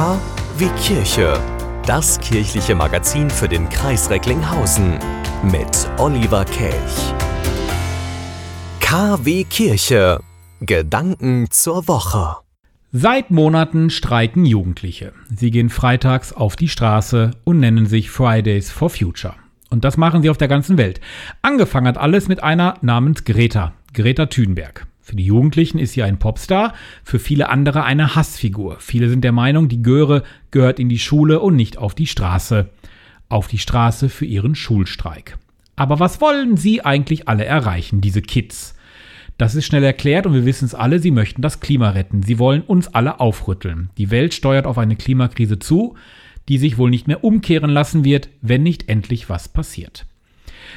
K wie Kirche. Das kirchliche Magazin für den Kreis Recklinghausen mit Oliver Kelch. KW Kirche. Gedanken zur Woche. Seit Monaten streiken Jugendliche. Sie gehen freitags auf die Straße und nennen sich Fridays for Future. Und das machen sie auf der ganzen Welt. Angefangen hat alles mit einer namens Greta, Greta Thunberg. Für die Jugendlichen ist sie ein Popstar, für viele andere eine Hassfigur. Viele sind der Meinung, die Göre gehört in die Schule und nicht auf die Straße. Auf die Straße für ihren Schulstreik. Aber was wollen sie eigentlich alle erreichen, diese Kids? Das ist schnell erklärt und wir wissen es alle, sie möchten das Klima retten. Sie wollen uns alle aufrütteln. Die Welt steuert auf eine Klimakrise zu, die sich wohl nicht mehr umkehren lassen wird, wenn nicht endlich was passiert.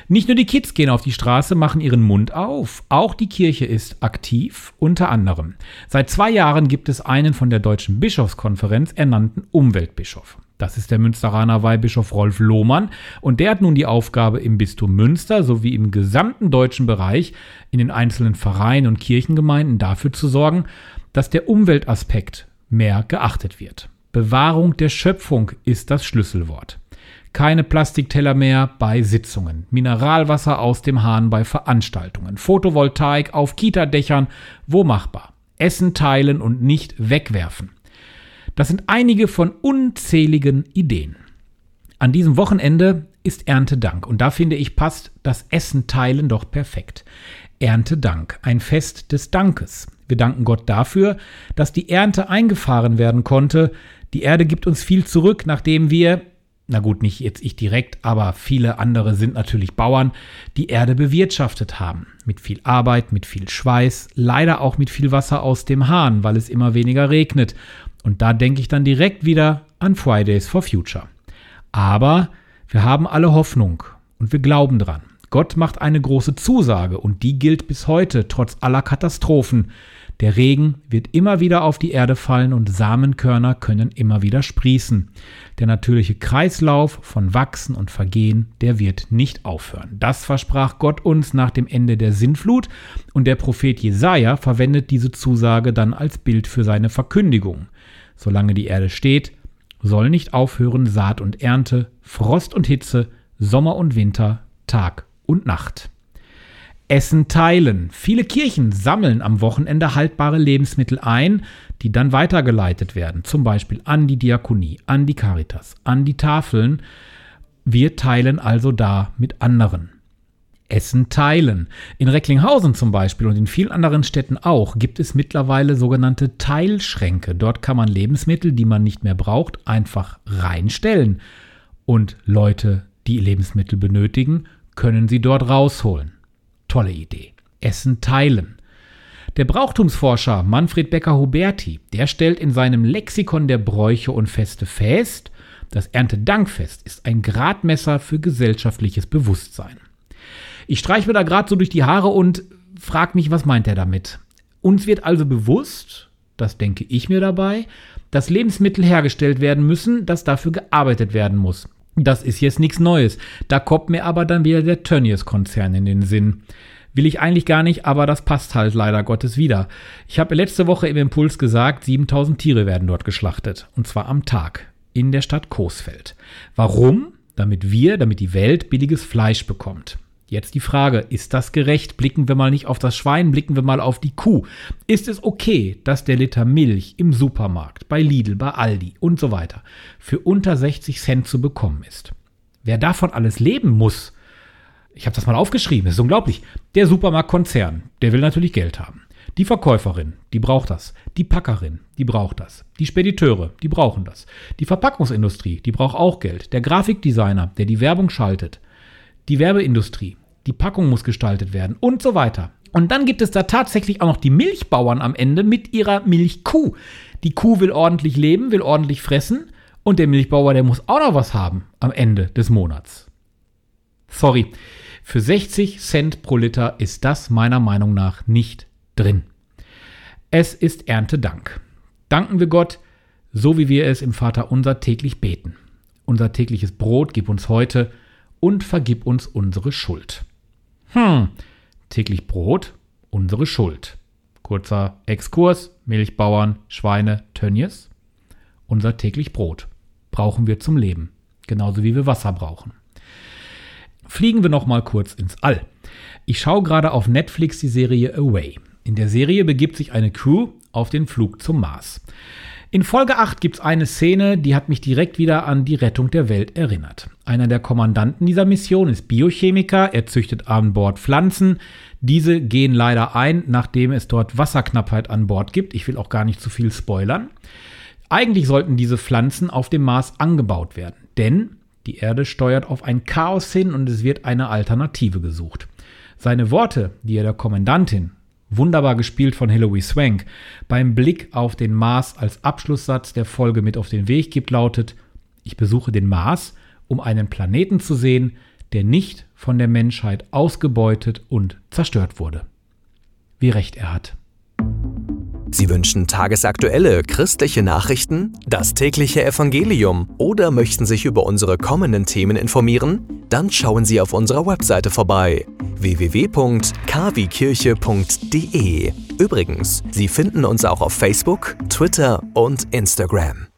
Nicht nur die Kids gehen auf die Straße, machen ihren Mund auf, auch die Kirche ist aktiv, unter anderem. Seit zwei Jahren gibt es einen von der Deutschen Bischofskonferenz ernannten Umweltbischof. Das ist der Münsteraner Weihbischof Rolf Lohmann und der hat nun die Aufgabe im Bistum Münster sowie im gesamten deutschen Bereich in den einzelnen Vereinen und Kirchengemeinden dafür zu sorgen, dass der Umweltaspekt mehr geachtet wird. Bewahrung der Schöpfung ist das Schlüsselwort. Keine Plastikteller mehr bei Sitzungen. Mineralwasser aus dem Hahn bei Veranstaltungen. Photovoltaik auf Kita-Dächern, wo machbar. Essen teilen und nicht wegwerfen. Das sind einige von unzähligen Ideen. An diesem Wochenende ist Erntedank und da finde ich passt das Essen teilen doch perfekt. Erntedank, ein Fest des Dankes. Wir danken Gott dafür, dass die Ernte eingefahren werden konnte. Die Erde gibt uns viel zurück, nachdem wir, na gut, nicht jetzt ich direkt, aber viele andere sind natürlich Bauern, die Erde bewirtschaftet haben. Mit viel Arbeit, mit viel Schweiß, leider auch mit viel Wasser aus dem Hahn, weil es immer weniger regnet. Und da denke ich dann direkt wieder an Fridays for Future. Aber wir haben alle Hoffnung und wir glauben dran. Gott macht eine große Zusage und die gilt bis heute, trotz aller Katastrophen. Der Regen wird immer wieder auf die Erde fallen und Samenkörner können immer wieder sprießen. Der natürliche Kreislauf von Wachsen und Vergehen, der wird nicht aufhören. Das versprach Gott uns nach dem Ende der Sinnflut und der Prophet Jesaja verwendet diese Zusage dann als Bild für seine Verkündigung. Solange die Erde steht, soll nicht aufhören Saat und Ernte, Frost und Hitze, Sommer und Winter, Tag und Nacht. Essen teilen. Viele Kirchen sammeln am Wochenende haltbare Lebensmittel ein, die dann weitergeleitet werden, zum Beispiel an die Diakonie, an die Caritas, an die Tafeln. Wir teilen also da mit anderen. Essen teilen. In Recklinghausen zum Beispiel und in vielen anderen Städten auch gibt es mittlerweile sogenannte Teilschränke. Dort kann man Lebensmittel, die man nicht mehr braucht, einfach reinstellen. Und Leute, die Lebensmittel benötigen, können sie dort rausholen. Tolle Idee. Essen teilen. Der Brauchtumsforscher Manfred Becker-Huberti, der stellt in seinem Lexikon der Bräuche und Feste fest, das Erntedankfest ist ein Gradmesser für gesellschaftliches Bewusstsein. Ich streiche mir da gerade so durch die Haare und frage mich, was meint er damit? Uns wird also bewusst, das denke ich mir dabei, dass Lebensmittel hergestellt werden müssen, dass dafür gearbeitet werden muss. Das ist jetzt nichts Neues. Da kommt mir aber dann wieder der Tönnies-Konzern in den Sinn. Will ich eigentlich gar nicht, aber das passt halt leider Gottes wieder. Ich habe letzte Woche im Impuls gesagt, 7000 Tiere werden dort geschlachtet. Und zwar am Tag. In der Stadt Coesfeld. Warum? Damit wir, damit die Welt billiges Fleisch bekommt. Jetzt die Frage, ist das gerecht? Blicken wir mal nicht auf das Schwein, blicken wir mal auf die Kuh. Ist es okay, dass der Liter Milch im Supermarkt, bei Lidl, bei Aldi und so weiter für unter 60 Cent zu bekommen ist? Wer davon alles leben muss, ich habe das mal aufgeschrieben, das ist unglaublich. Der Supermarktkonzern, der will natürlich Geld haben. Die Verkäuferin, die braucht das. Die Packerin, die braucht das. Die Spediteure, die brauchen das. Die Verpackungsindustrie, die braucht auch Geld. Der Grafikdesigner, der die Werbung schaltet. Die Werbeindustrie, die Packung muss gestaltet werden und so weiter. Und dann gibt es da tatsächlich auch noch die Milchbauern am Ende mit ihrer Milchkuh. Die Kuh will ordentlich leben, will ordentlich fressen und der Milchbauer, der muss auch noch was haben am Ende des Monats. Sorry, für 60 Cent pro Liter ist das meiner Meinung nach nicht drin. Es ist Erntedank. Danken wir Gott, so wie wir es im Vater unser täglich beten. Unser tägliches Brot gib uns heute und vergib uns unsere Schuld. Hm, täglich Brot, unsere Schuld. Kurzer Exkurs, Milchbauern, Schweine, Tönnies. unser täglich Brot. Brauchen wir zum Leben. Genauso wie wir Wasser brauchen. Fliegen wir noch mal kurz ins All. Ich schaue gerade auf Netflix die Serie Away. In der Serie begibt sich eine Crew auf den Flug zum Mars. In Folge 8 gibt es eine Szene, die hat mich direkt wieder an die Rettung der Welt erinnert. Einer der Kommandanten dieser Mission ist Biochemiker, er züchtet an Bord Pflanzen. Diese gehen leider ein, nachdem es dort Wasserknappheit an Bord gibt. Ich will auch gar nicht zu viel spoilern. Eigentlich sollten diese Pflanzen auf dem Mars angebaut werden, denn die Erde steuert auf ein Chaos hin und es wird eine Alternative gesucht. Seine Worte, die er der Kommandantin, wunderbar gespielt von Hilary Swank, beim Blick auf den Mars als Abschlusssatz der Folge mit auf den Weg gibt, lautet, ich besuche den Mars, um einen Planeten zu sehen, der nicht von der Menschheit ausgebeutet und zerstört wurde. Wie recht er hat. Sie wünschen tagesaktuelle christliche Nachrichten, das tägliche Evangelium oder möchten sich über unsere kommenden Themen informieren? Dann schauen Sie auf unserer Webseite vorbei www.kwkirche.de. Übrigens, Sie finden uns auch auf Facebook, Twitter und Instagram.